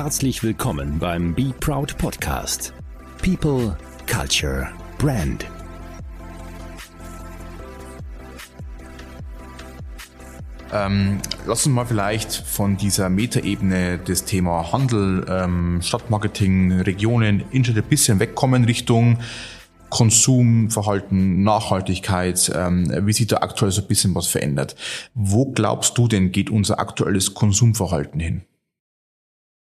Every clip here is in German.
Herzlich willkommen beim Be Proud Podcast. People, Culture, Brand. Ähm, lass uns mal vielleicht von dieser Metaebene des Thema Handel, ähm, Stadtmarketing, Regionen, Internet ein bisschen wegkommen Richtung Konsumverhalten, Nachhaltigkeit, ähm, wie sich da aktuell so ein bisschen was verändert. Wo glaubst du denn, geht unser aktuelles Konsumverhalten hin?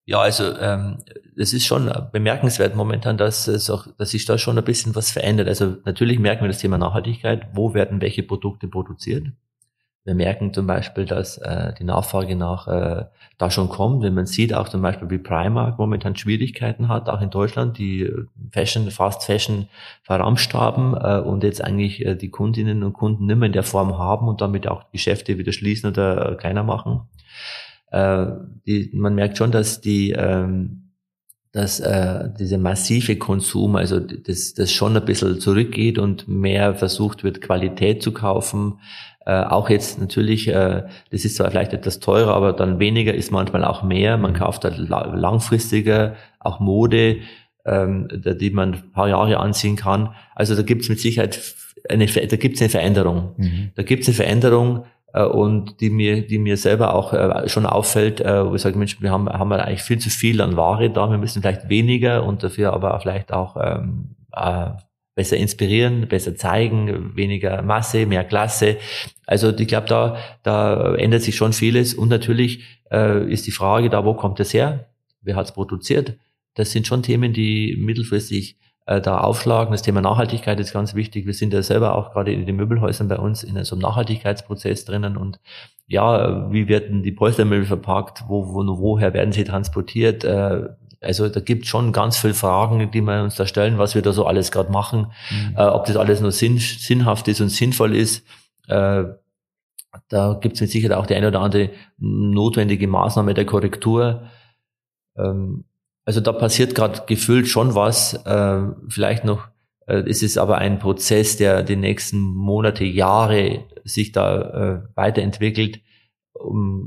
Ja, also ähm, es ist schon bemerkenswert momentan, dass es auch, dass sich da schon ein bisschen was verändert. Also natürlich merken wir das Thema Nachhaltigkeit. Wo werden welche Produkte produziert? Wir merken zum Beispiel, dass äh, die Nachfrage nach äh, da schon kommt. Wenn man sieht, auch zum Beispiel wie Primark momentan Schwierigkeiten hat, auch in Deutschland, die äh, Fashion, Fast Fashion verramscht haben äh, und jetzt eigentlich äh, die Kundinnen und Kunden nicht mehr in der Form haben und damit auch Geschäfte wieder schließen oder äh, kleiner machen. Äh, die, man merkt schon, dass die ähm, dass äh, dieser massive Konsum, also das, das schon ein bisschen zurückgeht und mehr versucht wird, Qualität zu kaufen, äh, auch jetzt natürlich, äh, das ist zwar vielleicht etwas teurer, aber dann weniger ist manchmal auch mehr. Man mhm. kauft halt langfristiger, auch Mode, ähm, die man ein paar Jahre anziehen kann. Also da gibt es mit Sicherheit eine, da gibt es eine Veränderung. Mhm. Da gibt es eine Veränderung, und die mir, die mir selber auch äh, schon auffällt, äh, wo ich sage, Mensch, wir haben, haben wir eigentlich viel zu viel an Ware da, wir müssen vielleicht weniger und dafür aber vielleicht auch ähm, äh, besser inspirieren, besser zeigen, weniger Masse, mehr Klasse. Also ich glaube, da, da ändert sich schon vieles. Und natürlich äh, ist die Frage da, wo kommt es her? Wer hat es produziert? Das sind schon Themen, die mittelfristig äh, da aufschlagen. Das Thema Nachhaltigkeit ist ganz wichtig. Wir sind ja selber auch gerade in den Möbelhäusern bei uns in so einem Nachhaltigkeitsprozess drinnen und ja, wie werden die Polstermöbel verpackt? Wo, wo, woher werden sie transportiert? Äh, also da gibt schon ganz viele Fragen, die wir uns da stellen, was wir da so alles gerade machen, mhm. äh, ob das alles nur sinn, sinnhaft ist und sinnvoll ist. Äh, da gibt es mit Sicherheit auch die eine oder andere notwendige Maßnahme der Korrektur. Ähm, also da passiert gerade gefühlt schon was. Äh, vielleicht noch, äh, es ist aber ein Prozess, der die nächsten Monate, Jahre sich da äh, weiterentwickelt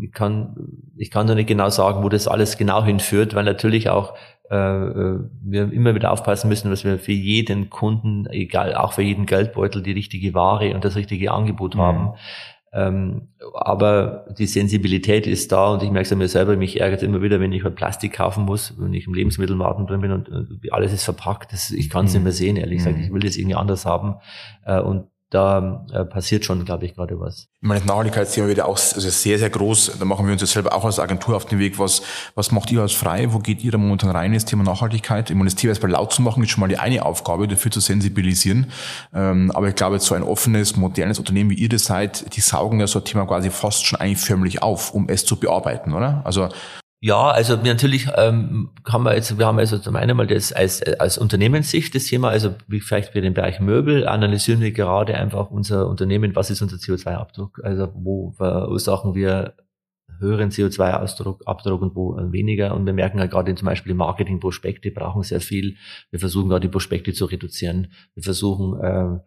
ich kann, ich kann da nicht genau sagen, wo das alles genau hinführt, weil natürlich auch äh, äh, wir immer wieder aufpassen müssen, dass wir für jeden Kunden, egal, auch für jeden Geldbeutel, die richtige Ware und das richtige Angebot mhm. haben. Ähm, aber die Sensibilität ist da und ich merke es an mir selber, mich ärgert immer wieder, wenn ich halt Plastik kaufen muss, wenn ich im Lebensmittelmarkt drin bin und, und alles ist verpackt. Das, ich kann es mhm. nicht mehr sehen, ehrlich gesagt. Mhm. Ich will das irgendwie anders haben. Äh, und da äh, passiert schon, glaube ich, gerade was. Ich meine, das Nachhaltigkeitsthema wird ja auch also sehr, sehr groß. Da machen wir uns ja selber auch als Agentur auf den Weg. Was, was macht ihr als frei? Wo geht ihr da momentan rein, das Thema Nachhaltigkeit? Ich meine, das Thema erstmal laut zu machen, ist schon mal die eine Aufgabe, dafür zu sensibilisieren. Ähm, aber ich glaube, so ein offenes, modernes Unternehmen wie ihr das seid, die saugen ja so ein Thema quasi fast schon eigentlich förmlich auf, um es zu bearbeiten, oder? Also ja, also natürlich ähm, kann man jetzt, wir haben also zum einen mal das als, als Unternehmenssicht das Thema, also wie vielleicht für den Bereich Möbel analysieren wir gerade einfach unser Unternehmen, was ist unser CO2-Abdruck, also wo verursachen wir höheren CO2-Abdruck Abdruck und wo weniger. Und wir merken halt gerade zum Beispiel Marketing-Prospekte brauchen sehr viel. Wir versuchen gerade die Prospekte zu reduzieren. Wir versuchen äh,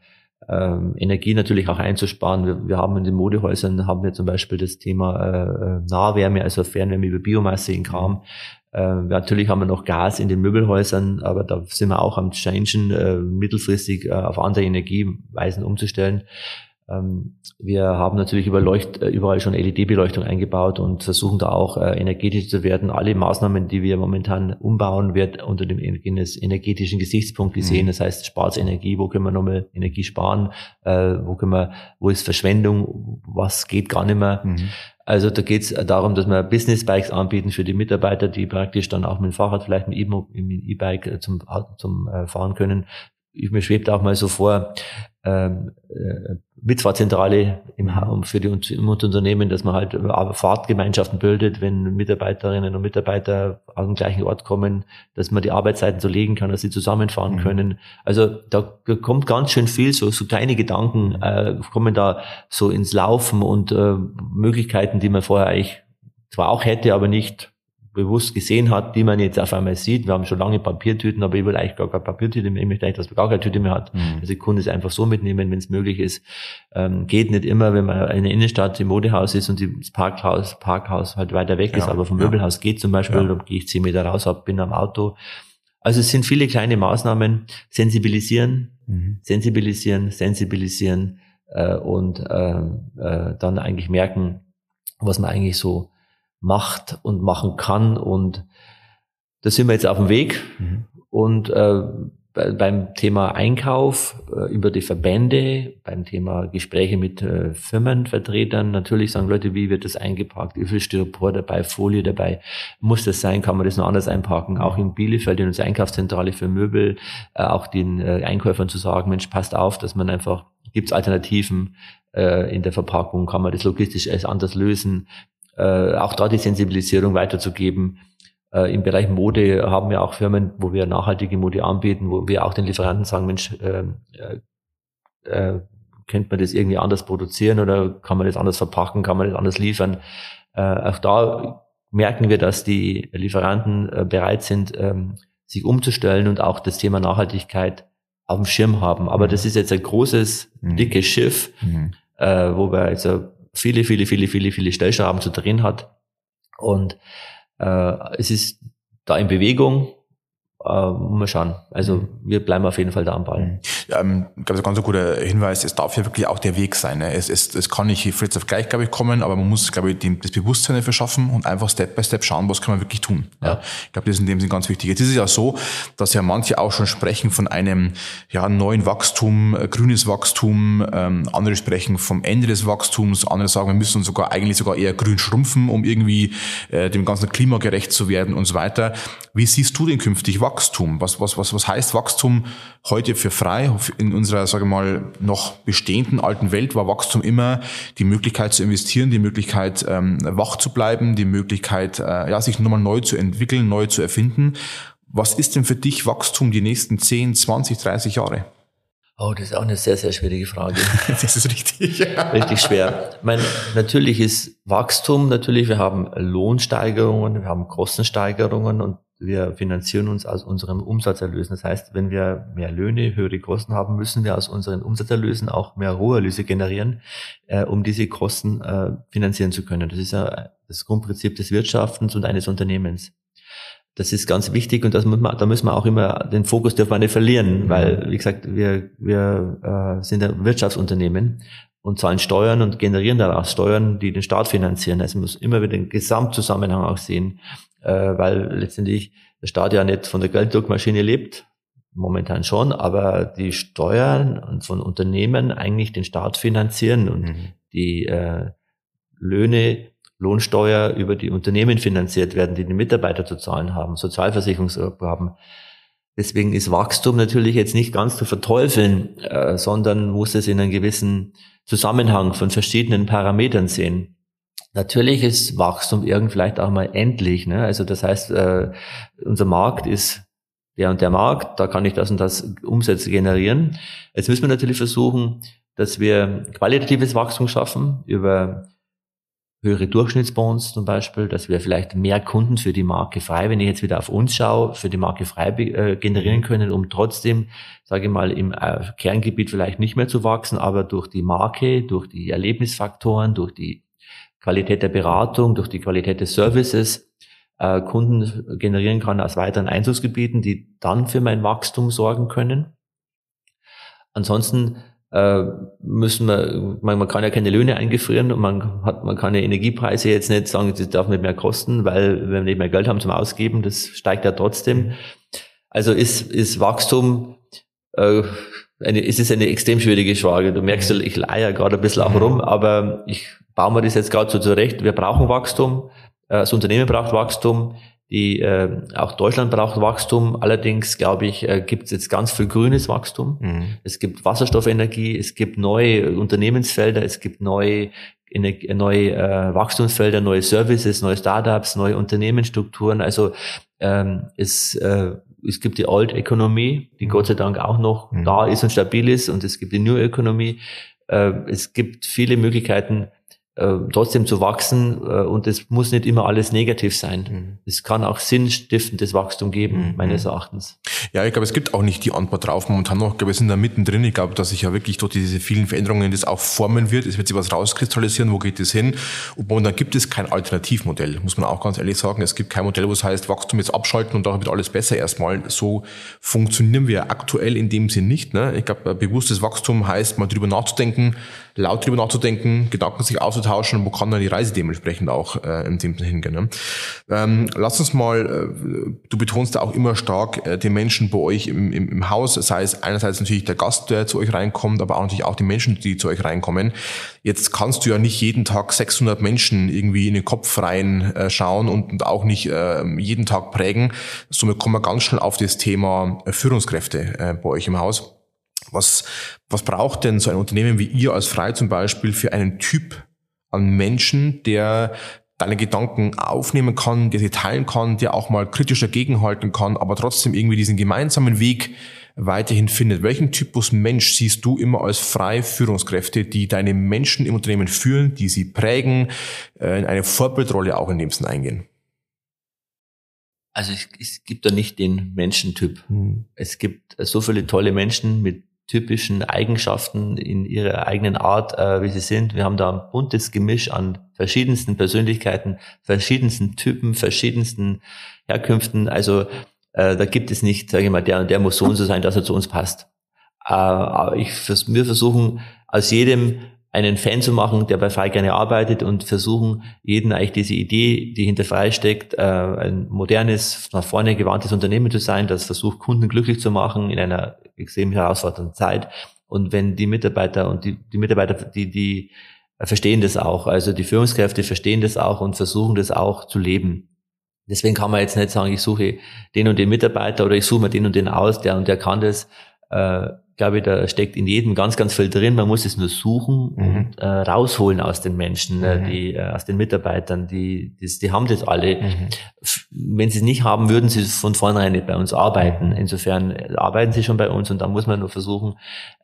ähm, Energie natürlich auch einzusparen. Wir, wir, haben in den Modehäusern haben wir zum Beispiel das Thema äh, Nahwärme, also Fernwärme über Biomasse in Kram. Äh, natürlich haben wir noch Gas in den Möbelhäusern, aber da sind wir auch am Changen, äh, mittelfristig äh, auf andere Energieweisen umzustellen. Ähm, wir haben natürlich Leucht, äh, überall schon LED-Beleuchtung eingebaut und versuchen da auch äh, energetisch zu werden. Alle Maßnahmen, die wir momentan umbauen, wird unter dem energetischen Gesichtspunkt gesehen. Mhm. Das heißt, spart Energie, wo können wir nochmal Energie sparen, äh, wo können wir, wo ist Verschwendung, was geht gar nicht mehr. Mhm. Also da geht es darum, dass wir Business Bikes anbieten für die Mitarbeiter, die praktisch dann auch mit dem Fahrrad, vielleicht mit dem E-Bike zum, zum Fahren können. Ich, mir schwebt auch mal so vor, ähm, äh, Mitfahrzentrale im, für die im Unternehmen, dass man halt Fahrtgemeinschaften bildet, wenn Mitarbeiterinnen und Mitarbeiter an den gleichen Ort kommen, dass man die Arbeitszeiten so legen kann, dass sie zusammenfahren mhm. können. Also da kommt ganz schön viel, so, so kleine Gedanken äh, kommen da so ins Laufen und äh, Möglichkeiten, die man vorher eigentlich zwar auch hätte, aber nicht bewusst gesehen hat, die man jetzt auf einmal sieht. Wir haben schon lange Papiertüten, aber ich will eigentlich gar keine Papiertüte mehr. Ich möchte eigentlich, dass man gar keine Tüte mehr hat. Mhm. Also die Kunde es einfach so mitnehmen, wenn es möglich ist. Ähm, geht nicht immer, wenn man in der Innenstadt im Modehaus ist und das Parkhaus, Parkhaus halt weiter weg ja, ist, aber vom ja. Möbelhaus geht zum Beispiel, ja. gehe ich zehn Meter raus, hab, bin am Auto. Also es sind viele kleine Maßnahmen. Sensibilisieren, mhm. sensibilisieren, sensibilisieren äh, und äh, äh, dann eigentlich merken, was man eigentlich so macht und machen kann. Und da sind wir jetzt auf dem Weg. Mhm. Und äh, beim Thema Einkauf äh, über die Verbände, beim Thema Gespräche mit äh, Firmenvertretern, natürlich sagen Leute, wie wird das eingepackt, wie viel Styropor dabei, Folie dabei, muss das sein, kann man das noch anders einpacken, auch in Bielefeld, in unserer Einkaufszentrale für Möbel, äh, auch den äh, Einkäufern zu sagen, Mensch, passt auf, dass man einfach, gibt es Alternativen äh, in der Verpackung, kann man das logistisch anders lösen, äh, auch da die Sensibilisierung weiterzugeben. Äh, Im Bereich Mode haben wir auch Firmen, wo wir nachhaltige Mode anbieten, wo wir auch den Lieferanten sagen, Mensch, äh, äh, äh, könnte man das irgendwie anders produzieren oder kann man das anders verpacken, kann man das anders liefern. Äh, auch da merken wir, dass die Lieferanten äh, bereit sind, ähm, sich umzustellen und auch das Thema Nachhaltigkeit auf dem Schirm haben. Aber das ist jetzt ein großes, mhm. dickes Schiff, mhm. äh, wo wir also viele, viele, viele, viele, viele Stellschrauben zu drehen hat. Und äh, es ist da in Bewegung äh, mal schauen. Also mhm. wir bleiben auf jeden Fall da am Ball. Mhm. Ja, ähm, ich glaube, ein ganz guter Hinweis, es darf ja wirklich auch der Weg sein. Ne? Es, es, es kann nicht jetzt auf gleich, glaube ich, kommen, aber man muss, glaube ich, dem, das Bewusstsein dafür schaffen und einfach Step by Step schauen, was kann man wirklich tun. Ja. ja. Ich glaube, das ist in dem Sinne ganz wichtig. Jetzt ist es ja so, dass ja manche auch schon sprechen von einem ja, neuen Wachstum, äh, grünes Wachstum, ähm, andere sprechen vom Ende des Wachstums, andere sagen, wir müssen sogar eigentlich sogar eher grün schrumpfen, um irgendwie äh, dem ganzen Klima gerecht zu werden und so weiter. Wie siehst du denn künftig Wachstum? Was, was, was, was heißt Wachstum heute für frei? In unserer, sage ich mal, noch bestehenden alten Welt war Wachstum immer die Möglichkeit zu investieren, die Möglichkeit, ähm, wach zu bleiben, die Möglichkeit, äh, ja, sich nochmal neu zu entwickeln, neu zu erfinden. Was ist denn für dich Wachstum die nächsten 10, 20, 30 Jahre? Oh, das ist auch eine sehr, sehr schwierige Frage. das ist richtig. richtig schwer. Ich meine, natürlich ist Wachstum, natürlich, wir haben Lohnsteigerungen, wir haben Kostensteigerungen und wir finanzieren uns aus unserem Umsatzerlösen. Das heißt, wenn wir mehr Löhne, höhere Kosten haben, müssen wir aus unseren Umsatzerlösen auch mehr Roherlöse generieren, äh, um diese Kosten äh, finanzieren zu können. Das ist ja das Grundprinzip des Wirtschaftens und eines Unternehmens. Das ist ganz wichtig und das muss man, da müssen wir auch immer den Fokus dürfen wir nicht verlieren, weil, wie gesagt, wir, wir äh, sind ein Wirtschaftsunternehmen und zahlen Steuern und generieren daraus Steuern, die den Staat finanzieren. Also man muss immer wieder den Gesamtzusammenhang auch sehen äh, weil letztendlich der Staat ja nicht von der Gelddruckmaschine lebt, momentan schon, aber die Steuern von Unternehmen eigentlich den Staat finanzieren und mhm. die äh, Löhne, Lohnsteuer über die Unternehmen finanziert werden, die die Mitarbeiter zu zahlen haben, Sozialversicherungsabgaben. Deswegen ist Wachstum natürlich jetzt nicht ganz zu verteufeln, äh, sondern muss es in einem gewissen Zusammenhang von verschiedenen Parametern sehen. Natürlich ist Wachstum irgend vielleicht auch mal endlich. Ne? Also das heißt, äh, unser Markt ist der und der Markt, da kann ich das und das Umsätze generieren. Jetzt müssen wir natürlich versuchen, dass wir qualitatives Wachstum schaffen über höhere Durchschnittsbonds zum Beispiel, dass wir vielleicht mehr Kunden für die Marke frei, wenn ich jetzt wieder auf uns schaue, für die Marke frei äh, generieren können, um trotzdem, sage ich mal, im äh, Kerngebiet vielleicht nicht mehr zu wachsen, aber durch die Marke, durch die Erlebnisfaktoren, durch die Qualität der Beratung, durch die Qualität des Services äh, Kunden generieren kann aus weiteren Einzugsgebieten, die dann für mein Wachstum sorgen können. Ansonsten äh, müssen wir, man, man kann ja keine Löhne eingefrieren und man hat, man kann ja Energiepreise jetzt nicht sagen, das darf nicht mehr kosten, weil wenn wir nicht mehr Geld haben zum Ausgeben, das steigt ja trotzdem. Also ist, ist Wachstum äh, eine, es ist eine extrem schwierige Frage. Du merkst, ich leier gerade ein bisschen auch rum, aber ich bauen wir das jetzt gerade so zurecht. Wir brauchen Wachstum. Äh, das Unternehmen braucht Wachstum. Die, äh, auch Deutschland braucht Wachstum. Allerdings, glaube ich, äh, gibt es jetzt ganz viel grünes Wachstum. Mhm. Es gibt Wasserstoffenergie, es gibt neue Unternehmensfelder, es gibt neue, neue äh, Wachstumsfelder, neue Services, neue Startups, neue Unternehmensstrukturen. Also ähm, es, äh, es gibt die Old Economy, die mhm. Gott sei Dank auch noch mhm. da ist und stabil ist. Und es gibt die New Economy. Äh, es gibt viele Möglichkeiten, äh, trotzdem zu wachsen äh, und es muss nicht immer alles negativ sein. Mhm. Es kann auch sinnstiftendes Wachstum geben, mhm. meines Erachtens. Ja, ich glaube, es gibt auch nicht die Antwort drauf momentan noch. Ich glaube, wir sind da mittendrin. Ich glaube, dass sich ja wirklich durch diese vielen Veränderungen das auch formen wird. Es wird sich was rauskristallisieren. Wo geht es hin? Und momentan gibt es kein Alternativmodell, muss man auch ganz ehrlich sagen. Es gibt kein Modell, wo es heißt, Wachstum jetzt abschalten und dann wird alles besser erstmal. So funktionieren wir aktuell in dem Sinn nicht. Ne? Ich glaube, bewusstes Wachstum heißt, mal drüber nachzudenken, laut drüber nachzudenken, Gedanken sich auszutauschen, wo kann dann die Reise dementsprechend auch äh, dem Sinne hingehen. Ne? Ähm, lass uns mal, äh, du betonst da auch immer stark äh, den Menschen bei euch im, im, im Haus, sei es einerseits natürlich der Gast, der zu euch reinkommt, aber auch natürlich auch die Menschen, die zu euch reinkommen. Jetzt kannst du ja nicht jeden Tag 600 Menschen irgendwie in den Kopf rein äh, schauen und, und auch nicht äh, jeden Tag prägen. Somit kommen wir ganz schnell auf das Thema äh, Führungskräfte äh, bei euch im Haus. Was, was braucht denn so ein Unternehmen wie ihr als Frei zum Beispiel für einen Typ an Menschen, der deine Gedanken aufnehmen kann, der sie teilen kann, der auch mal kritisch dagegenhalten kann, aber trotzdem irgendwie diesen gemeinsamen Weg weiterhin findet. Welchen Typus Mensch siehst du immer als freie Führungskräfte, die deine Menschen im Unternehmen führen, die sie prägen, äh, in eine Vorbildrolle auch in dem Sinn eingehen? Also es, es gibt da nicht den Menschentyp. Hm. Es gibt so viele tolle Menschen mit typischen Eigenschaften in ihrer eigenen Art, äh, wie sie sind. Wir haben da ein buntes Gemisch an verschiedensten Persönlichkeiten, verschiedensten Typen, verschiedensten Herkünften. Also äh, da gibt es nicht, sage ich mal, der und der muss so und so sein, dass er zu uns passt. Äh, aber ich, wir versuchen aus jedem einen Fan zu machen, der bei Frei gerne arbeitet und versuchen, jeden eigentlich diese Idee, die hinter Frei steckt, äh, ein modernes, nach vorne gewandtes Unternehmen zu sein, das versucht, Kunden glücklich zu machen in einer extrem herausfordernden Zeit. Und wenn die Mitarbeiter und die, die Mitarbeiter, die, die verstehen das auch, also die Führungskräfte verstehen das auch und versuchen das auch zu leben. Deswegen kann man jetzt nicht sagen, ich suche den und den Mitarbeiter oder ich suche mir den und den aus, der und der kann das. Äh, glaube ich, da steckt in jedem ganz, ganz viel drin. Man muss es nur suchen mhm. und äh, rausholen aus den Menschen, äh, mhm. die, äh, aus den Mitarbeitern, die, die, die haben das alle. Mhm. Wenn sie es nicht haben, würden sie von vornherein nicht bei uns arbeiten. Insofern äh, arbeiten sie schon bei uns und da muss man nur versuchen,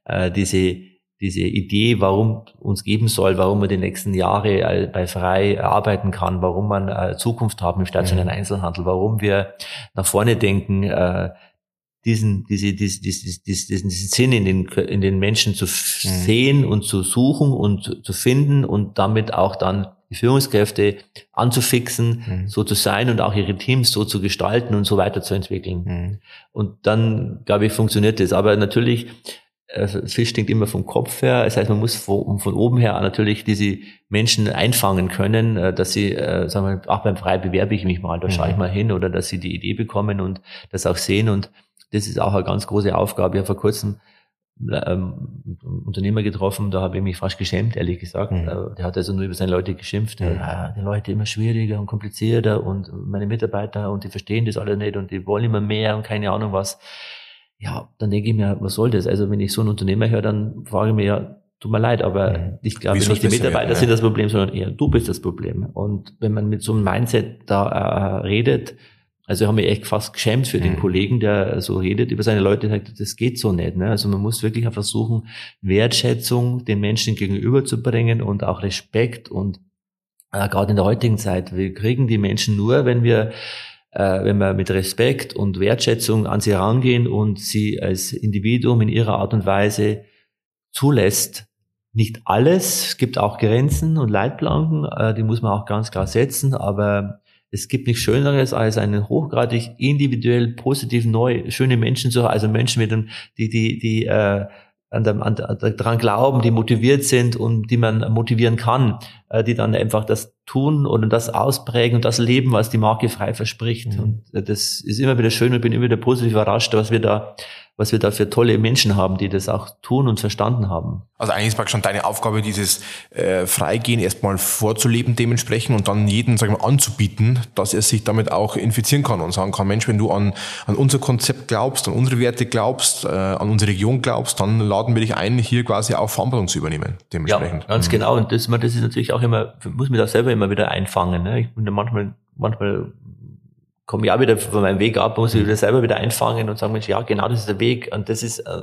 äh, diese, diese Idee, warum uns geben soll, warum man die nächsten Jahre äh, bei Frei arbeiten kann, warum man äh, Zukunft haben im stationären mhm. Einzelhandel, warum wir nach vorne denken, diesen, diese, diese, diese, diesen, diesen Sinn in den, in den Menschen zu mhm. sehen und zu suchen und zu finden und damit auch dann die Führungskräfte anzufixen, mhm. so zu sein und auch ihre Teams so zu gestalten und so weiterzuentwickeln. Mhm. Und dann, glaube ich, funktioniert das. Aber natürlich, äh, Fisch stinkt immer vom Kopf her. Das heißt, man muss von, von oben her natürlich diese Menschen einfangen können, äh, dass sie, äh, sagen wir, ach, beim Frei bewerbe ich mich mal, da schaue ich mhm. mal hin oder dass sie die Idee bekommen und das auch sehen und das ist auch eine ganz große Aufgabe. Ich habe vor kurzem ähm, einen Unternehmer getroffen, da habe ich mich fast geschämt, ehrlich gesagt. Mhm. Äh, der hat also nur über seine Leute geschimpft. Mhm. Ja, die Leute immer schwieriger und komplizierter und meine Mitarbeiter und die verstehen das alle nicht und die wollen immer mehr und keine Ahnung was. Ja, dann denke ich mir, was soll das? Also wenn ich so einen Unternehmer höre, dann frage ich mir ja, tut mir leid, aber mhm. ich glaube nicht die Mitarbeiter sind das Problem, sondern eher du bist das Problem. Und wenn man mit so einem Mindset da äh, redet, also ich habe mich echt fast geschämt für den mhm. Kollegen, der so redet über seine Leute, sagt, das geht so nicht. Ne? Also man muss wirklich auch versuchen, Wertschätzung den Menschen gegenüberzubringen und auch Respekt und äh, gerade in der heutigen Zeit, wir kriegen die Menschen nur, wenn wir äh, wenn wir mit Respekt und Wertschätzung an sie rangehen und sie als Individuum in ihrer Art und Weise zulässt. Nicht alles, es gibt auch Grenzen und Leitplanken, äh, die muss man auch ganz klar setzen, aber es gibt nichts Schöneres, als einen hochgradig individuell positiv neu, schöne Menschen zu haben, also Menschen mit dem, die, die, die äh, an, dem, an, daran glauben, die motiviert sind und die man motivieren kann, äh, die dann einfach das tun oder das ausprägen und das leben, was die Marke frei verspricht. Mhm. Und äh, das ist immer wieder schön und bin immer wieder positiv überrascht, was wir da was wir da für tolle Menschen haben, die das auch tun und verstanden haben. Also eigentlich ist schon deine Aufgabe, dieses äh, Freigehen erstmal vorzuleben dementsprechend und dann jeden, sagen wir, anzubieten, dass er sich damit auch infizieren kann und sagen kann, Mensch, wenn du an, an unser Konzept glaubst, an unsere Werte glaubst, äh, an unsere Region glaubst, dann laden wir dich ein, hier quasi auch Verantwortung zu übernehmen. Dementsprechend. Ja, ganz mhm. genau. Und das, das ist natürlich auch immer, muss mich da selber immer wieder einfangen. Ne? Ich bin da manchmal, manchmal komme ich auch wieder von meinem Weg ab, muss ich wieder selber wieder einfangen und sagen, Mensch, ja, genau das ist der Weg. Und das ist, äh,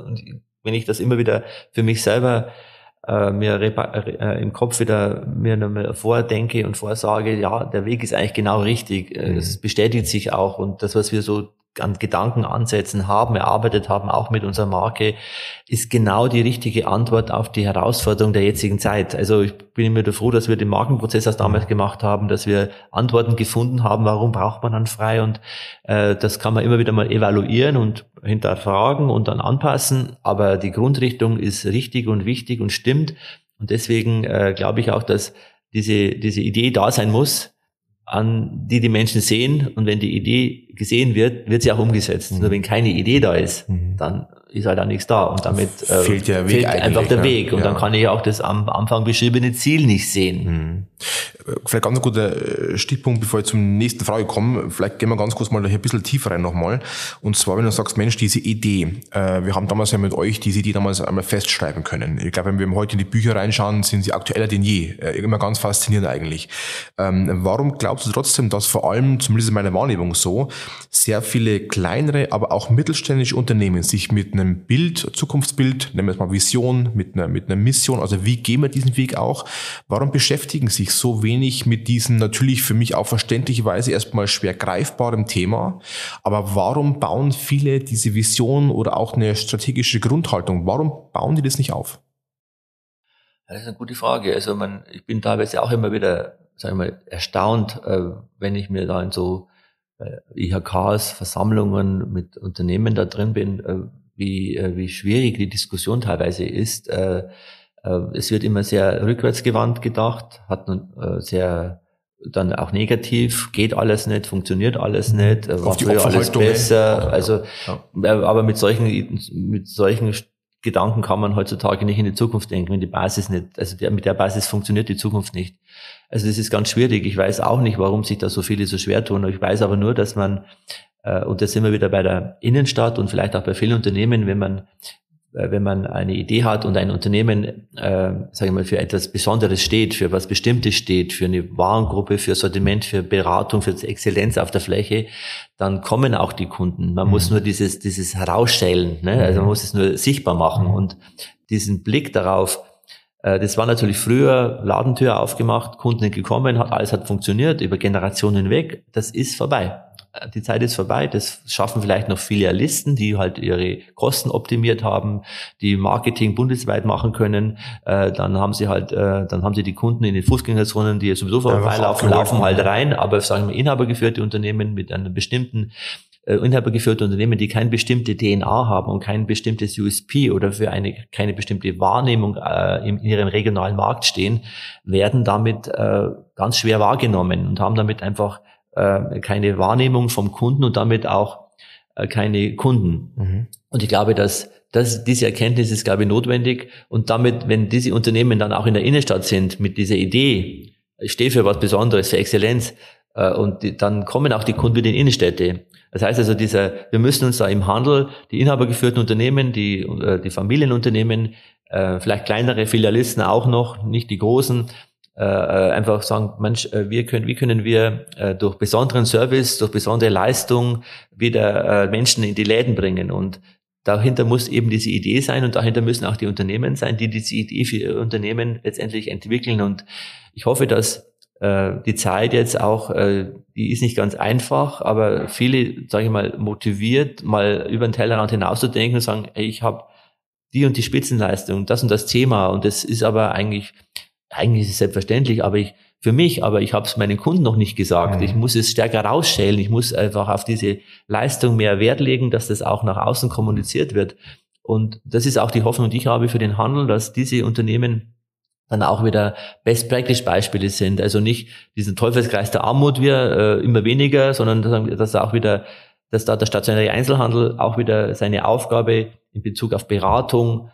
wenn ich das immer wieder für mich selber äh, mir äh, im Kopf wieder mir nochmal vordenke und vorsage, ja, der Weg ist eigentlich genau richtig. Äh, mhm. Das bestätigt sich auch und das, was wir so an Gedankenansätzen haben, erarbeitet haben, auch mit unserer Marke, ist genau die richtige Antwort auf die Herausforderung der jetzigen Zeit. Also ich bin immer froh, dass wir den Markenprozess erst damals gemacht haben, dass wir Antworten gefunden haben, warum braucht man dann frei? Und äh, das kann man immer wieder mal evaluieren und hinterfragen und dann anpassen, aber die Grundrichtung ist richtig und wichtig und stimmt. Und deswegen äh, glaube ich auch, dass diese, diese Idee da sein muss, an die die Menschen sehen und wenn die Idee gesehen wird, wird sie auch umgesetzt. Mhm. Nur wenn keine Idee da ist, mhm. dann ist halt auch nichts da und damit äh, fehlt, der Weg fehlt einfach der ne? Weg und ja. dann kann ich auch das am Anfang beschriebene Ziel nicht sehen. Mhm. Vielleicht ganz ein guter äh, Stichpunkt, bevor ich zum nächsten Frage komme. Vielleicht gehen wir ganz kurz mal hier ein bisschen tiefer rein nochmal. Und zwar, wenn du sagst, Mensch, diese Idee. Äh, wir haben damals ja mit euch diese Idee damals einmal festschreiben können. Ich glaube, wenn wir heute in die Bücher reinschauen, sind sie aktueller denn je. Äh, immer ganz faszinierend eigentlich. Ähm, warum glaubst du trotzdem, dass vor allem, zumindest in meiner Wahrnehmung so, sehr viele kleinere, aber auch mittelständische Unternehmen sich mit einem Bild, Zukunftsbild, nennen wir es mal Vision, mit einer, mit einer Mission, also wie gehen wir diesen Weg auch, warum beschäftigen sich so wenig mit diesem natürlich für mich auch verständlicherweise erstmal schwer greifbaren Thema, aber warum bauen viele diese Vision oder auch eine strategische Grundhaltung, warum bauen die das nicht auf? Das ist eine gute Frage. Also man, ich bin teilweise auch immer wieder, sagen wir mal, erstaunt, äh, wenn ich mir da in so äh, IHKs, Versammlungen mit Unternehmen da drin bin, äh, wie, äh, wie schwierig die Diskussion teilweise ist. Äh, äh, es wird immer sehr rückwärtsgewandt gedacht, hat nun sehr dann auch negativ, geht alles nicht, funktioniert alles mhm. nicht, war früher alles besser. Also, ja. aber mit solchen, mit solchen Gedanken kann man heutzutage nicht in die Zukunft denken, wenn die Basis nicht, also der, mit der Basis funktioniert die Zukunft nicht. Also das ist ganz schwierig. Ich weiß auch nicht, warum sich da so viele so schwer tun. Ich weiß aber nur, dass man äh, und da sind wir wieder bei der Innenstadt und vielleicht auch bei vielen Unternehmen, wenn man äh, wenn man eine Idee hat und ein Unternehmen, äh, sage ich mal, für etwas Besonderes steht, für was Bestimmtes steht, für eine Warengruppe, für Sortiment, für Beratung, für Exzellenz auf der Fläche, dann kommen auch die Kunden. Man mhm. muss nur dieses, dieses herausstellen, ne? also man muss es nur sichtbar machen mhm. und diesen Blick darauf, äh, das war natürlich früher Ladentür aufgemacht, Kunden gekommen, alles hat funktioniert über Generationen hinweg. Das ist vorbei die Zeit ist vorbei. Das schaffen vielleicht noch Filialisten, die halt ihre Kosten optimiert haben, die Marketing bundesweit machen können. Äh, dann haben sie halt, äh, dann haben sie die Kunden in den Fußgängerzonen, die sowieso vorbeilaufen, laufen halt rein. Aber sagen wir inhabergeführte Unternehmen mit einem bestimmten äh, inhabergeführte Unternehmen, die keine bestimmte DNA haben und kein bestimmtes USP oder für eine keine bestimmte Wahrnehmung äh, in, in ihrem regionalen Markt stehen, werden damit äh, ganz schwer wahrgenommen und haben damit einfach äh, keine Wahrnehmung vom Kunden und damit auch äh, keine Kunden. Mhm. Und ich glaube, dass dass diese Erkenntnis ist, glaube ich, notwendig. Und damit, wenn diese Unternehmen dann auch in der Innenstadt sind mit dieser Idee, ich stehe für was Besonderes, für Exzellenz, äh, und die, dann kommen auch die Kunden wieder in Innenstädte. Das heißt also, dieser, wir müssen uns da im Handel, die inhabergeführten Unternehmen, die, äh, die Familienunternehmen, äh, vielleicht kleinere Filialisten auch noch, nicht die großen, äh, äh, einfach sagen, Mensch, äh, wir können, wie können wir äh, durch besonderen Service, durch besondere Leistung wieder äh, Menschen in die Läden bringen? Und dahinter muss eben diese Idee sein und dahinter müssen auch die Unternehmen sein, die diese Idee für ihr Unternehmen letztendlich entwickeln. Und ich hoffe, dass äh, die Zeit jetzt auch, äh, die ist nicht ganz einfach, aber viele, sage ich mal, motiviert, mal über den Tellerrand hinauszudenken und sagen, ey, ich habe die und die Spitzenleistung, das und das Thema. Und das ist aber eigentlich eigentlich ist es selbstverständlich, aber ich, für mich, aber ich habe es meinen Kunden noch nicht gesagt. Mhm. Ich muss es stärker rausschälen. Ich muss einfach auf diese Leistung mehr Wert legen, dass das auch nach außen kommuniziert wird. Und das ist auch die Hoffnung, die ich habe für den Handel, dass diese Unternehmen dann auch wieder Best Practice Beispiele sind. Also nicht diesen Teufelskreis der Armut wir äh, immer weniger, sondern dass auch wieder, dass da der stationäre Einzelhandel auch wieder seine Aufgabe in Bezug auf Beratung,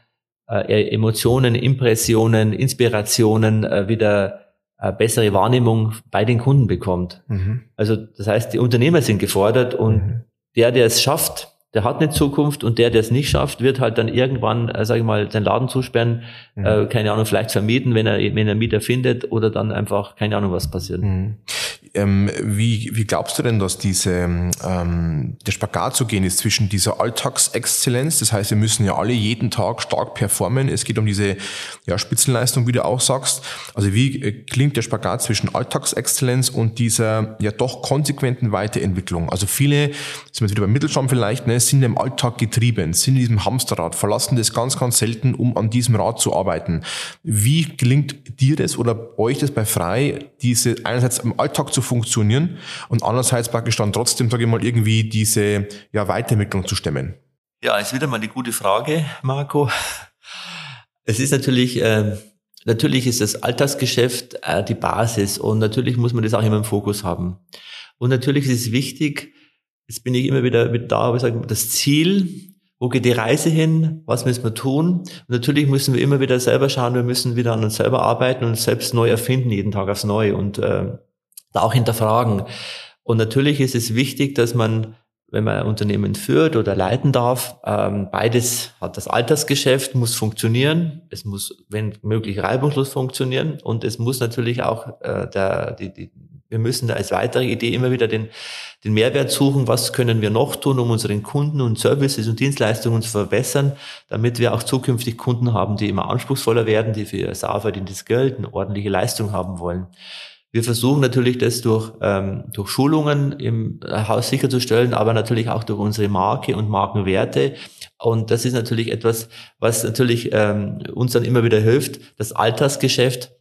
äh, Emotionen, Impressionen, Inspirationen äh, wieder äh, bessere Wahrnehmung bei den Kunden bekommt. Mhm. Also das heißt, die Unternehmer sind gefordert und mhm. der, der es schafft, der hat eine Zukunft und der, der es nicht schafft, wird halt dann irgendwann, äh, sage ich mal, den Laden zusperren, mhm. äh, keine Ahnung, vielleicht vermieten, wenn er, wenn er Mieter findet oder dann einfach, keine Ahnung, was passiert. Ähm, wie, wie glaubst du denn, dass diese, ähm, der Spagat zu gehen ist zwischen dieser Alltagsexzellenz, das heißt, wir müssen ja alle jeden Tag stark performen, es geht um diese ja, Spitzenleistung, wie du auch sagst. Also wie äh, klingt der Spagat zwischen Alltagsexzellenz und dieser ja doch konsequenten Weiterentwicklung? Also viele, sind wir wieder beim Mittelstand vielleicht, ne, sind im Alltag getrieben, sind in diesem Hamsterrad, verlassen das ganz, ganz selten, um an diesem Rad zu arbeiten. Wie gelingt dir das oder euch das bei Frei, diese einerseits im Alltag zu funktionieren und andererseits praktisch dann trotzdem, sage ich mal, irgendwie diese ja, Weiterentwicklung zu stemmen? Ja, ist wieder mal eine gute Frage, Marco. Es ist natürlich, äh, natürlich ist das Alltagsgeschäft äh, die Basis und natürlich muss man das auch immer im Fokus haben. Und natürlich ist es wichtig, jetzt bin ich immer wieder mit da, aber ich sage, das Ziel wo geht die Reise hin? Was müssen wir tun? Und natürlich müssen wir immer wieder selber schauen, wir müssen wieder an uns selber arbeiten und uns selbst neu erfinden, jeden Tag aufs Neue und äh, auch hinterfragen. Und natürlich ist es wichtig, dass man, wenn man ein Unternehmen führt oder leiten darf, ähm, beides hat. Das Altersgeschäft muss funktionieren, es muss, wenn möglich, reibungslos funktionieren und es muss natürlich auch äh, der, die, die, wir müssen als weitere Idee immer wieder den, den Mehrwert suchen, was können wir noch tun, um unseren Kunden und Services und Dienstleistungen zu verbessern, damit wir auch zukünftig Kunden haben, die immer anspruchsvoller werden, die für ihr sauer verdientes Geld eine ordentliche Leistung haben wollen. Wir versuchen natürlich das durch, ähm, durch Schulungen im Haus sicherzustellen, aber natürlich auch durch unsere Marke und Markenwerte. Und das ist natürlich etwas, was natürlich ähm, uns dann immer wieder hilft, das Alltagsgeschäft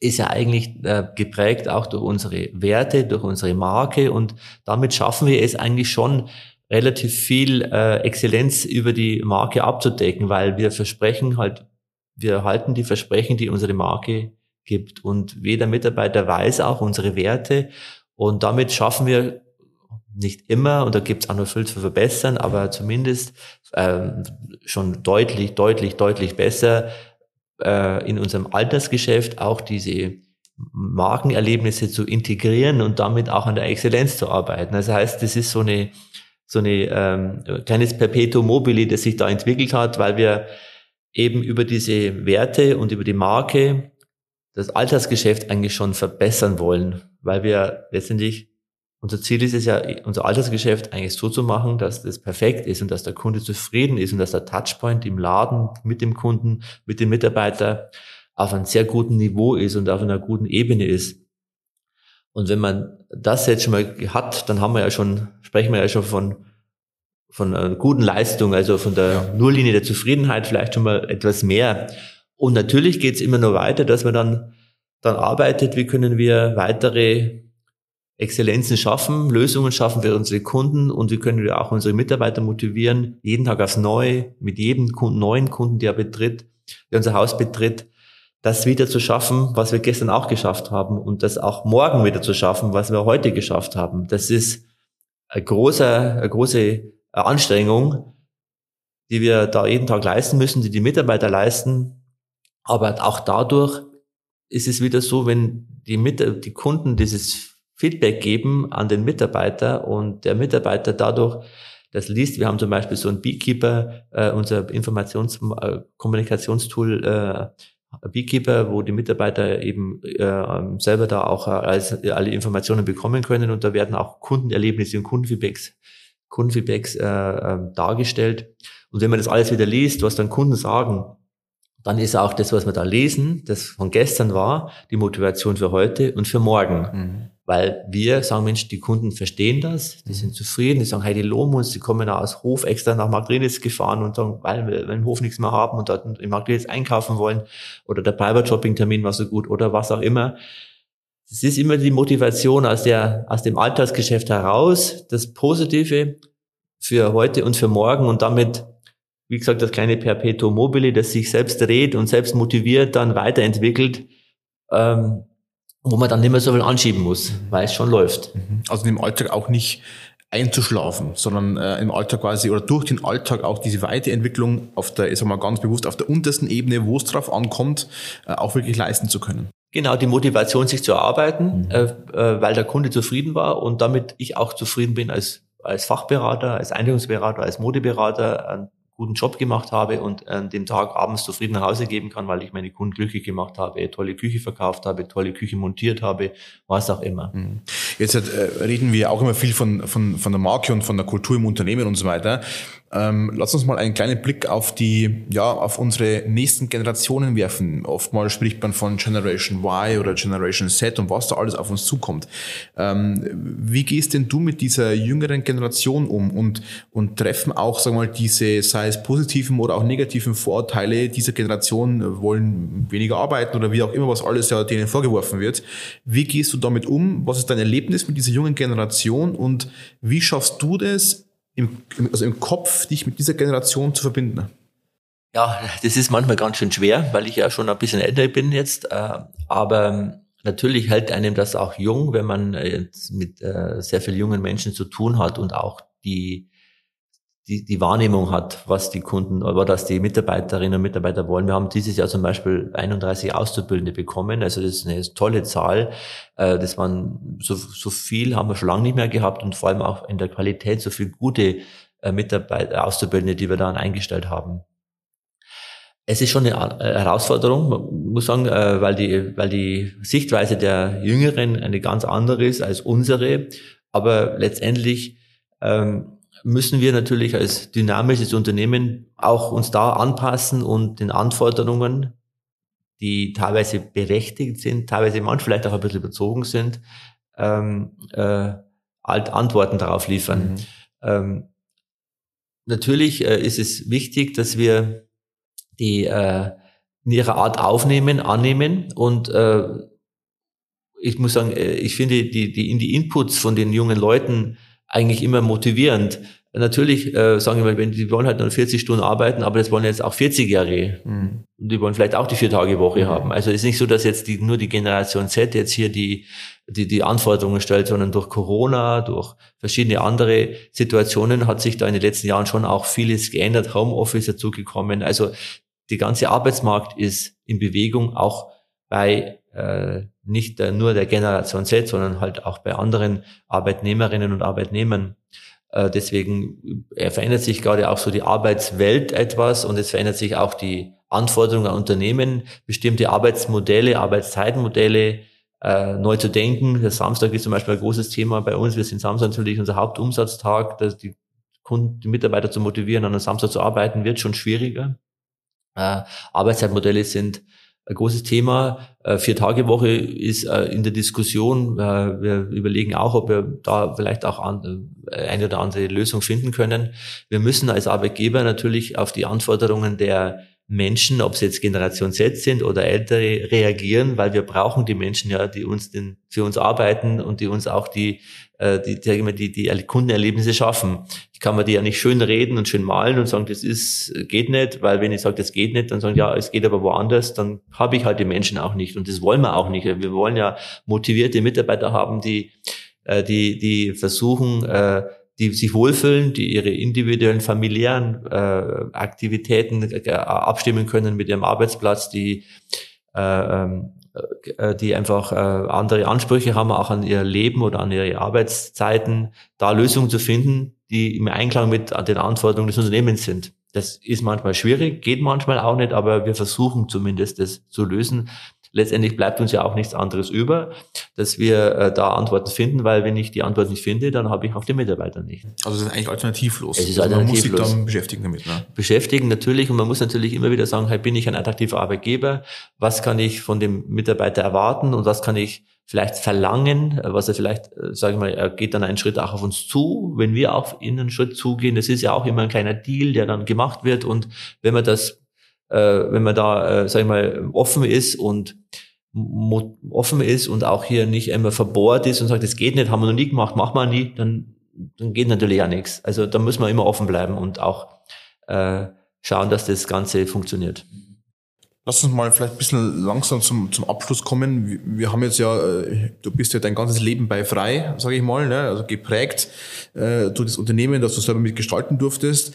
ist ja eigentlich äh, geprägt auch durch unsere Werte, durch unsere Marke und damit schaffen wir es eigentlich schon relativ viel äh, Exzellenz über die Marke abzudecken, weil wir versprechen halt, wir halten die Versprechen, die unsere Marke gibt und jeder Mitarbeiter weiß auch unsere Werte und damit schaffen wir nicht immer, und da gibt es auch noch viel zu verbessern, aber zumindest ähm, schon deutlich, deutlich, deutlich besser, äh, in unserem Altersgeschäft auch diese Markenerlebnisse zu integrieren und damit auch an der Exzellenz zu arbeiten. Das heißt, das ist so eine so eine ähm, kleines Perpetuum mobile, das sich da entwickelt hat, weil wir eben über diese Werte und über die Marke das Altersgeschäft eigentlich schon verbessern wollen, weil wir letztendlich unser Ziel ist es ja, unser Altersgeschäft eigentlich so zu machen, dass das perfekt ist und dass der Kunde zufrieden ist und dass der Touchpoint im Laden mit dem Kunden, mit dem Mitarbeiter auf einem sehr guten Niveau ist und auf einer guten Ebene ist. Und wenn man das jetzt schon mal hat, dann haben wir ja schon, sprechen wir ja schon von, von einer guten Leistung, also von der ja. Nulllinie der Zufriedenheit vielleicht schon mal etwas mehr. Und natürlich geht es immer nur weiter, dass man dann, dann arbeitet, wie können wir weitere Exzellenzen schaffen, Lösungen schaffen für unsere Kunden und wie können wir auch unsere Mitarbeiter motivieren, jeden Tag aufs Neue, mit jedem Kunden, neuen Kunden, der betritt, der unser Haus betritt, das wieder zu schaffen, was wir gestern auch geschafft haben und das auch morgen wieder zu schaffen, was wir heute geschafft haben. Das ist eine große, eine große Anstrengung, die wir da jeden Tag leisten müssen, die die Mitarbeiter leisten. Aber auch dadurch ist es wieder so, wenn die, Mit die Kunden dieses Feedback geben an den Mitarbeiter und der Mitarbeiter dadurch das liest. Wir haben zum Beispiel so ein Beekeeper, äh, unser Informations-Kommunikationstool äh, Beekeeper, wo die Mitarbeiter eben äh, selber da auch äh, als, alle Informationen bekommen können und da werden auch Kundenerlebnisse und Kundenfeedbacks, Kundenfeedbacks äh, äh, dargestellt. Und wenn man das alles wieder liest, was dann Kunden sagen, dann ist auch das, was wir da lesen, das von gestern war, die Motivation für heute und für morgen. Mhm. Weil wir sagen, Mensch, die Kunden verstehen das, die sind zufrieden, die sagen, hey, die loben uns, die kommen aus Hof extra nach Magdrenis gefahren und sagen, weil wir im Hof nichts mehr haben und dort in Magdrenis einkaufen wollen oder der Private Shopping Termin war so gut oder was auch immer. Es ist immer die Motivation aus der, aus dem Alltagsgeschäft heraus, das Positive für heute und für morgen und damit wie gesagt, das kleine Perpetuum mobile, das sich selbst dreht und selbst motiviert, dann weiterentwickelt, ähm, wo man dann nicht mehr so viel anschieben muss, weil es schon läuft. Mhm. Also im Alltag auch nicht einzuschlafen, sondern äh, im Alltag quasi oder durch den Alltag auch diese Weiterentwicklung auf der, ich sag mal ganz bewusst, auf der untersten Ebene, wo es drauf ankommt, äh, auch wirklich leisten zu können. Genau, die Motivation, sich zu erarbeiten, mhm. äh, äh, weil der Kunde zufrieden war und damit ich auch zufrieden bin als, als Fachberater, als Einigungsberater, als Modeberater, guten Job gemacht habe und an dem Tag abends zufrieden nach Hause geben kann, weil ich meine Kunden glücklich gemacht habe, tolle Küche verkauft habe, tolle Küche montiert habe, was auch immer. Mhm. Jetzt äh, reden wir auch immer viel von, von, von der Marke und von der Kultur im Unternehmen und so weiter. Ähm, lass uns mal einen kleinen Blick auf die, ja, auf unsere nächsten Generationen werfen. Oftmals spricht man von Generation Y oder Generation Z und was da alles auf uns zukommt. Ähm, wie gehst denn du mit dieser jüngeren Generation um und, und treffen auch, sagen wir mal, diese, sei es positiven oder auch negativen Vorurteile dieser Generation, wollen weniger arbeiten oder wie auch immer, was alles ja denen vorgeworfen wird. Wie gehst du damit um? Was ist dein Erlebnis mit dieser jungen Generation und wie schaffst du das, im, also im Kopf, dich mit dieser Generation zu verbinden? Ja, das ist manchmal ganz schön schwer, weil ich ja schon ein bisschen älter bin jetzt. Äh, aber natürlich hält einem das auch jung, wenn man jetzt mit äh, sehr vielen jungen Menschen zu tun hat und auch die die, die Wahrnehmung hat, was die Kunden oder was die Mitarbeiterinnen und Mitarbeiter wollen. Wir haben dieses Jahr zum Beispiel 31 Auszubildende bekommen, also das ist eine tolle Zahl. Äh, das waren so, so viel haben wir schon lange nicht mehr gehabt und vor allem auch in der Qualität so viel gute äh, Mitarbeiter, Auszubildende, die wir dann eingestellt haben. Es ist schon eine äh, Herausforderung, muss sagen, weil die, weil die Sichtweise der Jüngeren eine ganz andere ist als unsere. Aber letztendlich ähm, müssen wir natürlich als dynamisches Unternehmen auch uns da anpassen und den Anforderungen, die teilweise berechtigt sind, teilweise manchmal vielleicht auch ein bisschen überzogen sind, ähm, äh, Antworten darauf liefern. Mhm. Ähm, natürlich äh, ist es wichtig, dass wir die äh, in ihrer Art aufnehmen, annehmen und äh, ich muss sagen, äh, ich finde die, die, die Inputs von den jungen Leuten eigentlich immer motivierend. Natürlich äh, sagen wir, wenn die wollen halt nur 40 Stunden arbeiten, aber das wollen jetzt auch 40-Jährige. Mhm. Und die wollen vielleicht auch die Vier-Tage-Woche mhm. haben. Also es ist nicht so, dass jetzt die, nur die Generation Z jetzt hier die, die, die Anforderungen stellt, sondern durch Corona, durch verschiedene andere Situationen hat sich da in den letzten Jahren schon auch vieles geändert. Homeoffice dazugekommen. Also die ganze Arbeitsmarkt ist in Bewegung, auch bei äh, nicht äh, nur der Generation Z, sondern halt auch bei anderen Arbeitnehmerinnen und Arbeitnehmern. Äh, deswegen äh, verändert sich gerade auch so die Arbeitswelt etwas und es verändert sich auch die Anforderungen an Unternehmen, bestimmte Arbeitsmodelle, Arbeitszeitmodelle äh, neu zu denken. Der Samstag ist zum Beispiel ein großes Thema bei uns. Wir sind Samstag natürlich unser Hauptumsatztag, dass die Kunden, die Mitarbeiter zu motivieren, an einem Samstag zu arbeiten, wird schon schwieriger. Äh, Arbeitszeitmodelle sind ein großes Thema. Äh, Vier-Tage-Woche ist äh, in der Diskussion. Äh, wir überlegen auch, ob wir da vielleicht auch eine oder andere Lösung finden können. Wir müssen als Arbeitgeber natürlich auf die Anforderungen der Menschen, ob sie jetzt Generation Z sind oder Ältere, reagieren, weil wir brauchen die Menschen ja, die uns den, für uns arbeiten und die uns auch die äh, die, die, die, die Kundenerlebnisse schaffen. Ich kann mir die ja nicht schön reden und schön malen und sagen, das ist, geht nicht, weil wenn ich sage, das geht nicht, dann sagen, ja, es geht aber woanders, dann habe ich halt die Menschen auch nicht. Und das wollen wir auch nicht. Wir wollen ja motivierte Mitarbeiter haben, die, äh, die, die versuchen, äh, die sich wohlfühlen, die ihre individuellen familiären äh, Aktivitäten äh, abstimmen können mit ihrem Arbeitsplatz, die äh, ähm, äh, die einfach äh, andere Ansprüche haben, auch an ihr Leben oder an ihre Arbeitszeiten, da Lösungen zu finden, die im Einklang mit den Anforderungen des Unternehmens sind. Das ist manchmal schwierig, geht manchmal auch nicht, aber wir versuchen zumindest das zu lösen letztendlich bleibt uns ja auch nichts anderes über, dass wir äh, da Antworten finden, weil wenn ich die Antwort nicht finde, dann habe ich auch die Mitarbeiter nicht. Also es ist eigentlich alternativlos. Es ist also alternativlos. Man muss sich dann beschäftigen damit. Ne? Beschäftigen natürlich und man muss natürlich immer wieder sagen, hey, bin ich ein attraktiver Arbeitgeber? Was kann ich von dem Mitarbeiter erwarten und was kann ich vielleicht verlangen, was er vielleicht, äh, sage ich mal, er geht dann einen Schritt auch auf uns zu, wenn wir auf ihn einen Schritt zugehen. Das ist ja auch immer ein kleiner Deal, der dann gemacht wird und wenn man das äh, wenn man da, äh, sag ich mal, offen ist und offen ist und auch hier nicht immer verbohrt ist und sagt, das geht nicht, haben wir noch nie gemacht, machen wir nie, dann, dann geht natürlich auch nichts. Also da muss man immer offen bleiben und auch äh, schauen, dass das Ganze funktioniert. Lass uns mal vielleicht ein bisschen langsam zum, zum Abschluss kommen. Wir, wir haben jetzt ja, äh, du bist ja dein ganzes Leben bei frei, sage ich mal, ne? also geprägt äh, durch das Unternehmen, das du selber mitgestalten durftest.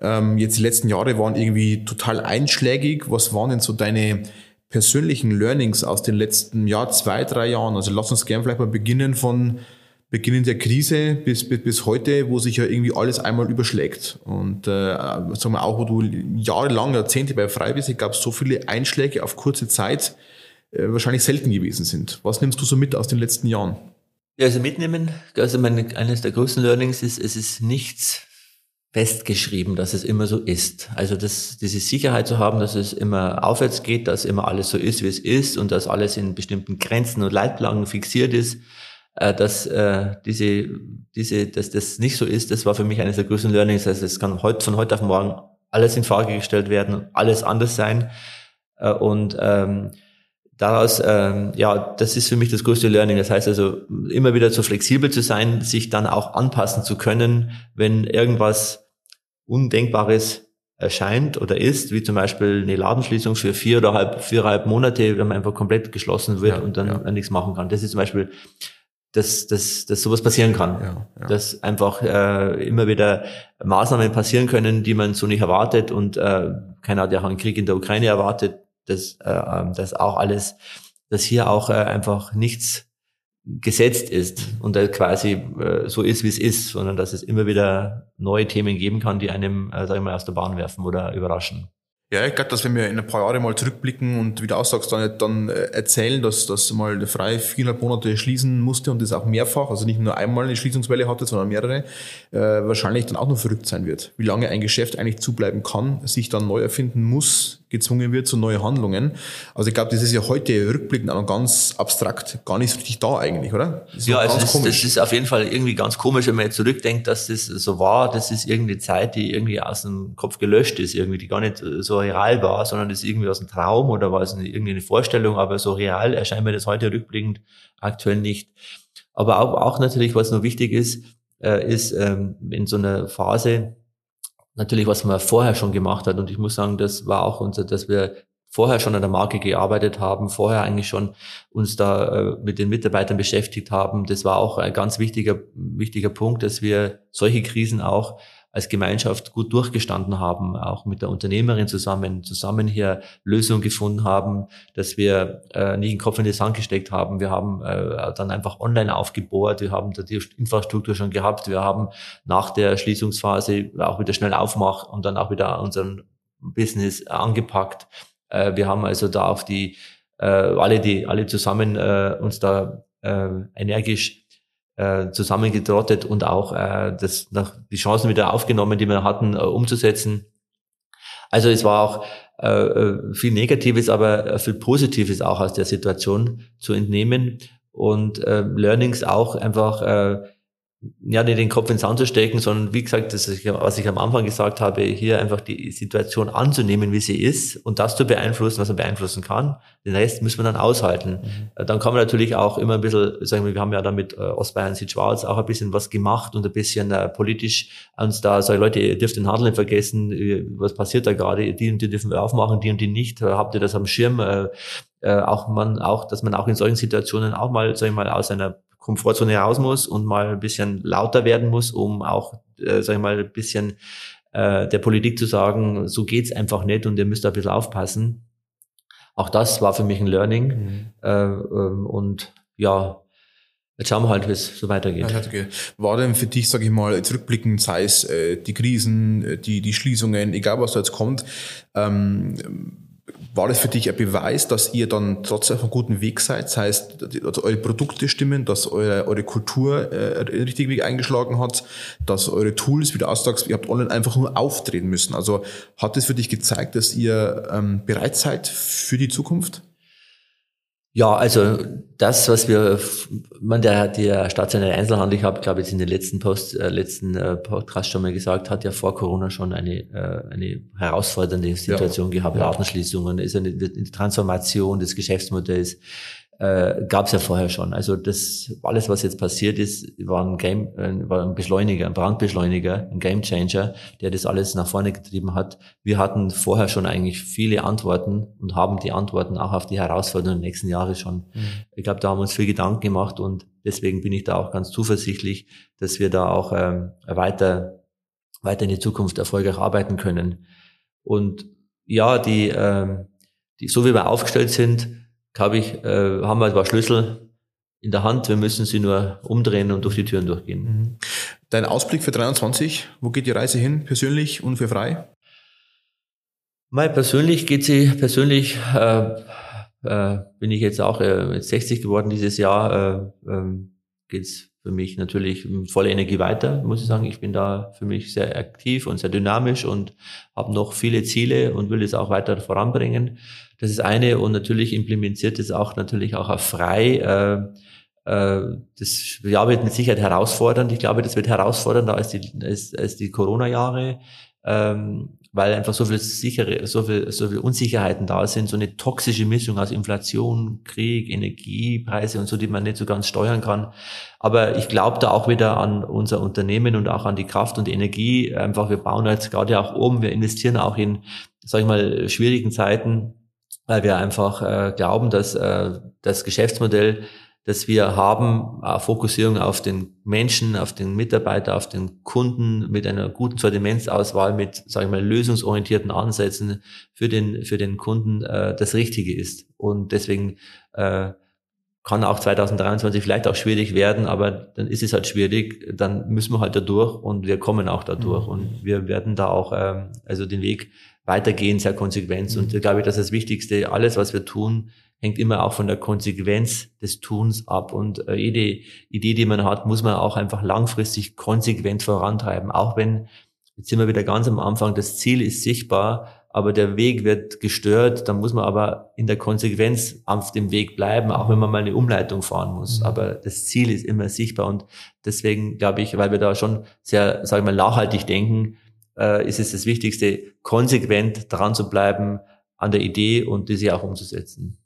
Ähm, jetzt die letzten Jahre waren irgendwie total einschlägig. Was waren denn so deine persönlichen Learnings aus den letzten Jahr, zwei, drei Jahren? Also lass uns gern vielleicht mal beginnen von Beginn der Krise bis, bis, bis heute, wo sich ja irgendwie alles einmal überschlägt. Und äh, sagen wir auch, wo du jahrelang, Jahrzehnte bei frei bist, ich glaube, so viele Einschläge auf kurze Zeit äh, wahrscheinlich selten gewesen sind. Was nimmst du so mit aus den letzten Jahren? Ja, also mitnehmen, also meine, eines der größten Learnings ist, es ist nichts festgeschrieben, dass es immer so ist. Also das, diese Sicherheit zu haben, dass es immer aufwärts geht, dass immer alles so ist, wie es ist und dass alles in bestimmten Grenzen und Leitplanken fixiert ist, äh, dass äh, diese, diese, dass das nicht so ist, das war für mich eines der größten Learnings. Also es kann heute von heute auf morgen alles in Frage gestellt werden, alles anders sein äh, und ähm, daraus, ähm, ja, das ist für mich das größte Learning. Das heißt also, immer wieder so flexibel zu sein, sich dann auch anpassen zu können, wenn irgendwas Undenkbares erscheint oder ist, wie zum Beispiel eine Ladenschließung für vier oder halb, viereinhalb Monate, wenn man einfach komplett geschlossen wird ja, und dann ja. nichts machen kann. Das ist zum Beispiel, dass, dass, dass sowas passieren kann. Ja. Dass einfach äh, immer wieder Maßnahmen passieren können, die man so nicht erwartet und äh, keiner hat ja auch einen Krieg in der Ukraine erwartet, dass, äh, ähm, dass auch alles, dass hier auch äh, einfach nichts gesetzt ist und äh, quasi äh, so ist, wie es ist, sondern dass es immer wieder neue Themen geben kann, die einem, äh, sag ich mal, aus der Bahn werfen oder überraschen. Ja, ich glaube, dass wenn wir in ein paar Jahre mal zurückblicken und wie du aussagst, dann, dann äh, erzählen, dass, dass mal der Frei viereinhalb Monate schließen musste und das auch mehrfach, also nicht nur einmal eine Schließungswelle hatte, sondern mehrere, äh, wahrscheinlich dann auch noch verrückt sein wird. Wie lange ein Geschäft eigentlich zubleiben kann, sich dann neu erfinden muss, gezwungen wird zu neuen Handlungen. Also ich glaube, das ist ja heute rückblickend auch noch ganz abstrakt, gar nicht so richtig da eigentlich, oder? Das ja, also das, das, ist auf jeden Fall irgendwie ganz komisch, wenn man jetzt zurückdenkt, dass das so war. Das ist irgendeine Zeit, die irgendwie aus dem Kopf gelöscht ist, irgendwie, die gar nicht so real war, sondern das irgendwie aus einem Traum oder war es eine Vorstellung, aber so real erscheint mir das heute rückblickend aktuell nicht. Aber auch, auch natürlich, was noch wichtig ist, äh, ist ähm, in so einer Phase, natürlich, was man vorher schon gemacht hat. Und ich muss sagen, das war auch unser, dass wir vorher schon an der Marke gearbeitet haben, vorher eigentlich schon uns da äh, mit den Mitarbeitern beschäftigt haben. Das war auch ein ganz wichtiger, wichtiger Punkt, dass wir solche Krisen auch als Gemeinschaft gut durchgestanden haben, auch mit der Unternehmerin zusammen, zusammen hier Lösungen gefunden haben, dass wir äh, nicht den Kopf in die Sand gesteckt haben. Wir haben äh, dann einfach online aufgebohrt, wir haben da die Infrastruktur schon gehabt, wir haben nach der Schließungsphase auch wieder schnell aufmacht und dann auch wieder unseren Business angepackt. Äh, wir haben also da auf die äh, alle die alle zusammen äh, uns da äh, energisch äh, zusammengetrottet und auch äh, das nach die Chancen wieder aufgenommen, die wir hatten, äh, umzusetzen. Also es war auch äh, äh viel Negatives, aber äh, viel Positives auch aus der Situation zu entnehmen und äh, Learnings auch einfach äh, ja, nicht den Kopf ins Sand zu stecken, sondern wie gesagt, das ist, was ich am Anfang gesagt habe, hier einfach die Situation anzunehmen, wie sie ist und das zu beeinflussen, was man beeinflussen kann. Den Rest müssen wir dann aushalten. Mhm. Dann kann man natürlich auch immer ein bisschen, sagen wir, wir haben ja da mit äh, Ostbayern sieht schwarz auch ein bisschen was gemacht und ein bisschen äh, politisch uns da sagen, Leute, ihr dürft den Handel nicht vergessen, was passiert da gerade, die und die dürfen wir aufmachen, die und die nicht, habt ihr das am Schirm? Äh, äh, auch man auch, dass man auch in solchen Situationen auch mal, sag ich mal, aus einer Komfortzone raus muss und mal ein bisschen lauter werden muss, um auch, äh, sag ich mal, ein bisschen äh, der Politik zu sagen, so geht's einfach nicht und ihr müsst ein bisschen aufpassen. Auch das war für mich ein Learning. Mhm. Äh, ähm, und ja, Jetzt schauen wir halt, wie es so weitergeht. War denn für dich, sage ich mal, zurückblickend, sei es äh, die Krisen, äh, die, die Schließungen, egal was da jetzt kommt, ähm, war das für dich ein Beweis, dass ihr dann trotzdem auf einem guten Weg seid? Das heißt, dass eure Produkte stimmen, dass eure, eure Kultur äh, richtig Weg eingeschlagen hat, dass eure Tools, wie du aussagst, ihr habt online einfach nur auftreten müssen. Also hat es für dich gezeigt, dass ihr ähm, bereit seid für die Zukunft? Ja, also das, was wir, man der der stationäre Einzelhandel, ich habe, glaube ich, in den letzten Post, äh, letzten äh, Podcast schon mal gesagt, hat ja vor Corona schon eine äh, eine herausfordernde Situation ja. gehabt. Ladenschließungen, ist eine, eine Transformation des Geschäftsmodells äh, gab es ja vorher schon. Also das alles, was jetzt passiert ist, war ein Game, äh, war ein Beschleuniger, ein Brandbeschleuniger, ein Gamechanger, der das alles nach vorne getrieben hat. Wir hatten vorher schon eigentlich viele Antworten und haben die Antworten auch auf die Herausforderungen der nächsten Jahre schon. Mhm. Ich glaube, da haben wir uns viel Gedanken gemacht und deswegen bin ich da auch ganz zuversichtlich, dass wir da auch ähm, weiter weiter in die Zukunft erfolgreich arbeiten können. Und ja, die, ähm, die so wie wir aufgestellt sind, glaube ich, äh, haben wir ein paar Schlüssel in der Hand. Wir müssen sie nur umdrehen und durch die Türen durchgehen. Mhm. Dein Ausblick für 23, wo geht die Reise hin, persönlich und für frei? Mal persönlich geht sie, persönlich äh, äh, bin ich jetzt auch äh, 60 geworden dieses Jahr, äh, äh, geht's für mich natürlich volle Energie weiter, muss ich sagen. Ich bin da für mich sehr aktiv und sehr dynamisch und habe noch viele Ziele und will es auch weiter voranbringen. Das ist eine und natürlich implementiert es auch natürlich auch auf frei. Äh, äh, das Jahr wird mit Sicherheit herausfordernd. Ich glaube, das wird herausfordernder als die, als, als die Corona-Jahre. Ähm, weil einfach so viel sichere, so viel, so viel Unsicherheiten da sind, so eine toxische Mischung aus Inflation, Krieg, Energiepreise und so, die man nicht so ganz steuern kann. Aber ich glaube da auch wieder an unser Unternehmen und auch an die Kraft und die Energie. Einfach, wir bauen jetzt gerade auch oben, wir investieren auch in, sag ich mal, schwierigen Zeiten, weil wir einfach äh, glauben, dass äh, das Geschäftsmodell dass wir haben eine Fokussierung auf den Menschen, auf den Mitarbeiter, auf den Kunden mit einer guten Sortimentsauswahl, mit, sage ich mal, lösungsorientierten Ansätzen für den, für den Kunden äh, das Richtige ist. Und deswegen äh, kann auch 2023 vielleicht auch schwierig werden, aber dann ist es halt schwierig, dann müssen wir halt da durch und wir kommen auch da durch mhm. und wir werden da auch ähm, also den Weg weitergehen, sehr konsequent. Mhm. Und da glaube ich, dass das Wichtigste, alles, was wir tun, hängt immer auch von der Konsequenz des Tuns ab. Und äh, jede Idee, die man hat, muss man auch einfach langfristig konsequent vorantreiben. Auch wenn, jetzt sind wir wieder ganz am Anfang, das Ziel ist sichtbar, aber der Weg wird gestört, dann muss man aber in der Konsequenz auf dem Weg bleiben, auch wenn man mal eine Umleitung fahren muss. Mhm. Aber das Ziel ist immer sichtbar und deswegen glaube ich, weil wir da schon sehr, sage ich mal, nachhaltig denken, äh, ist es das Wichtigste, konsequent dran zu bleiben an der Idee und diese auch umzusetzen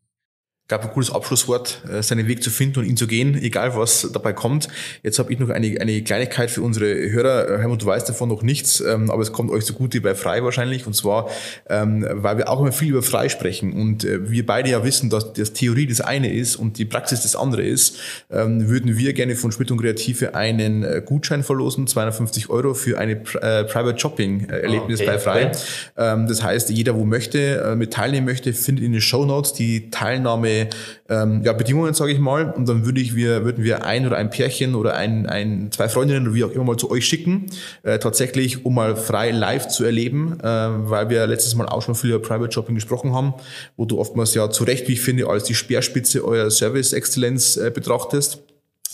gab ein cooles Abschlusswort, äh, seinen Weg zu finden und ihn zu gehen, egal was dabei kommt. Jetzt habe ich noch eine, eine Kleinigkeit für unsere Hörer. Helmut, du weißt davon noch nichts, ähm, aber es kommt euch zugute bei Frei wahrscheinlich. Und zwar, ähm, weil wir auch immer viel über Frei sprechen und äh, wir beide ja wissen, dass das Theorie das eine ist und die Praxis das andere ist, ähm, würden wir gerne von Schmidt und Kreative einen äh, Gutschein verlosen, 250 Euro für eine Private Shopping Erlebnis okay, bei Frei. Okay. das heißt, jeder, wo möchte, mit teilnehmen möchte, findet in den Show Notes die Teilnahme ähm, ja, Bedingungen, sage ich mal. Und dann würde ich wir, würden wir ein oder ein Pärchen oder ein, ein, zwei Freundinnen oder wie auch immer mal zu euch schicken, äh, tatsächlich, um mal frei live zu erleben, äh, weil wir letztes Mal auch schon viel über Private Shopping gesprochen haben, wo du oftmals ja zu Recht, wie ich finde, als die Speerspitze eurer Service-Exzellenz äh, betrachtest.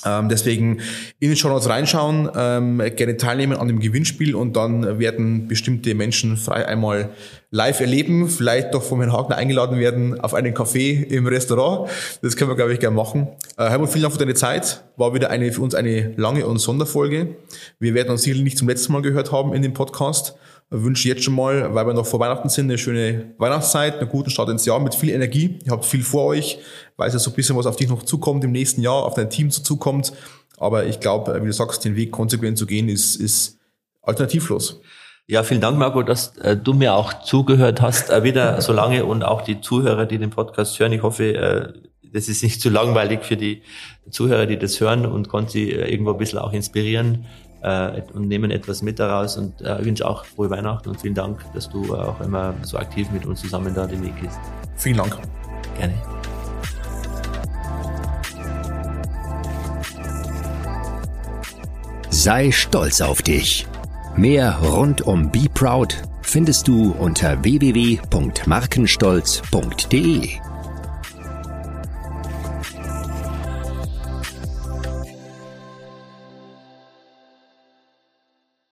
Ähm, deswegen in den Shownotes reinschauen, ähm, gerne teilnehmen an dem Gewinnspiel und dann werden bestimmte Menschen frei einmal live erleben, vielleicht doch von Herrn Hagner eingeladen werden auf einen Café im Restaurant. Das können wir, glaube ich, gerne machen. Äh, Helmut, vielen Dank für deine Zeit. War wieder eine für uns eine lange und Sonderfolge. Wir werden uns sicherlich nicht zum letzten Mal gehört haben in dem Podcast wünsche jetzt schon mal, weil wir noch vor Weihnachten sind, eine schöne Weihnachtszeit, einen guten Start ins Jahr mit viel Energie. Ihr habt viel vor euch, weiß ja so ein bisschen, was auf dich noch zukommt im nächsten Jahr, auf dein Team zukommt. Aber ich glaube, wie du sagst, den Weg konsequent zu gehen, ist, ist alternativlos. Ja, vielen Dank, Marco, dass äh, du mir auch zugehört hast, äh, wieder so lange und auch die Zuhörer, die den Podcast hören. Ich hoffe, äh, das ist nicht zu langweilig für die Zuhörer, die das hören und konnte sie äh, irgendwo ein bisschen auch inspirieren äh, und nehmen etwas mit daraus und äh, wünsche auch frohe Weihnachten und vielen Dank, dass du auch immer so aktiv mit uns zusammen da den Weg gehst. Vielen Dank. Gerne. Sei stolz auf dich. Mehr rund um Be Proud findest du unter www.markenstolz.de.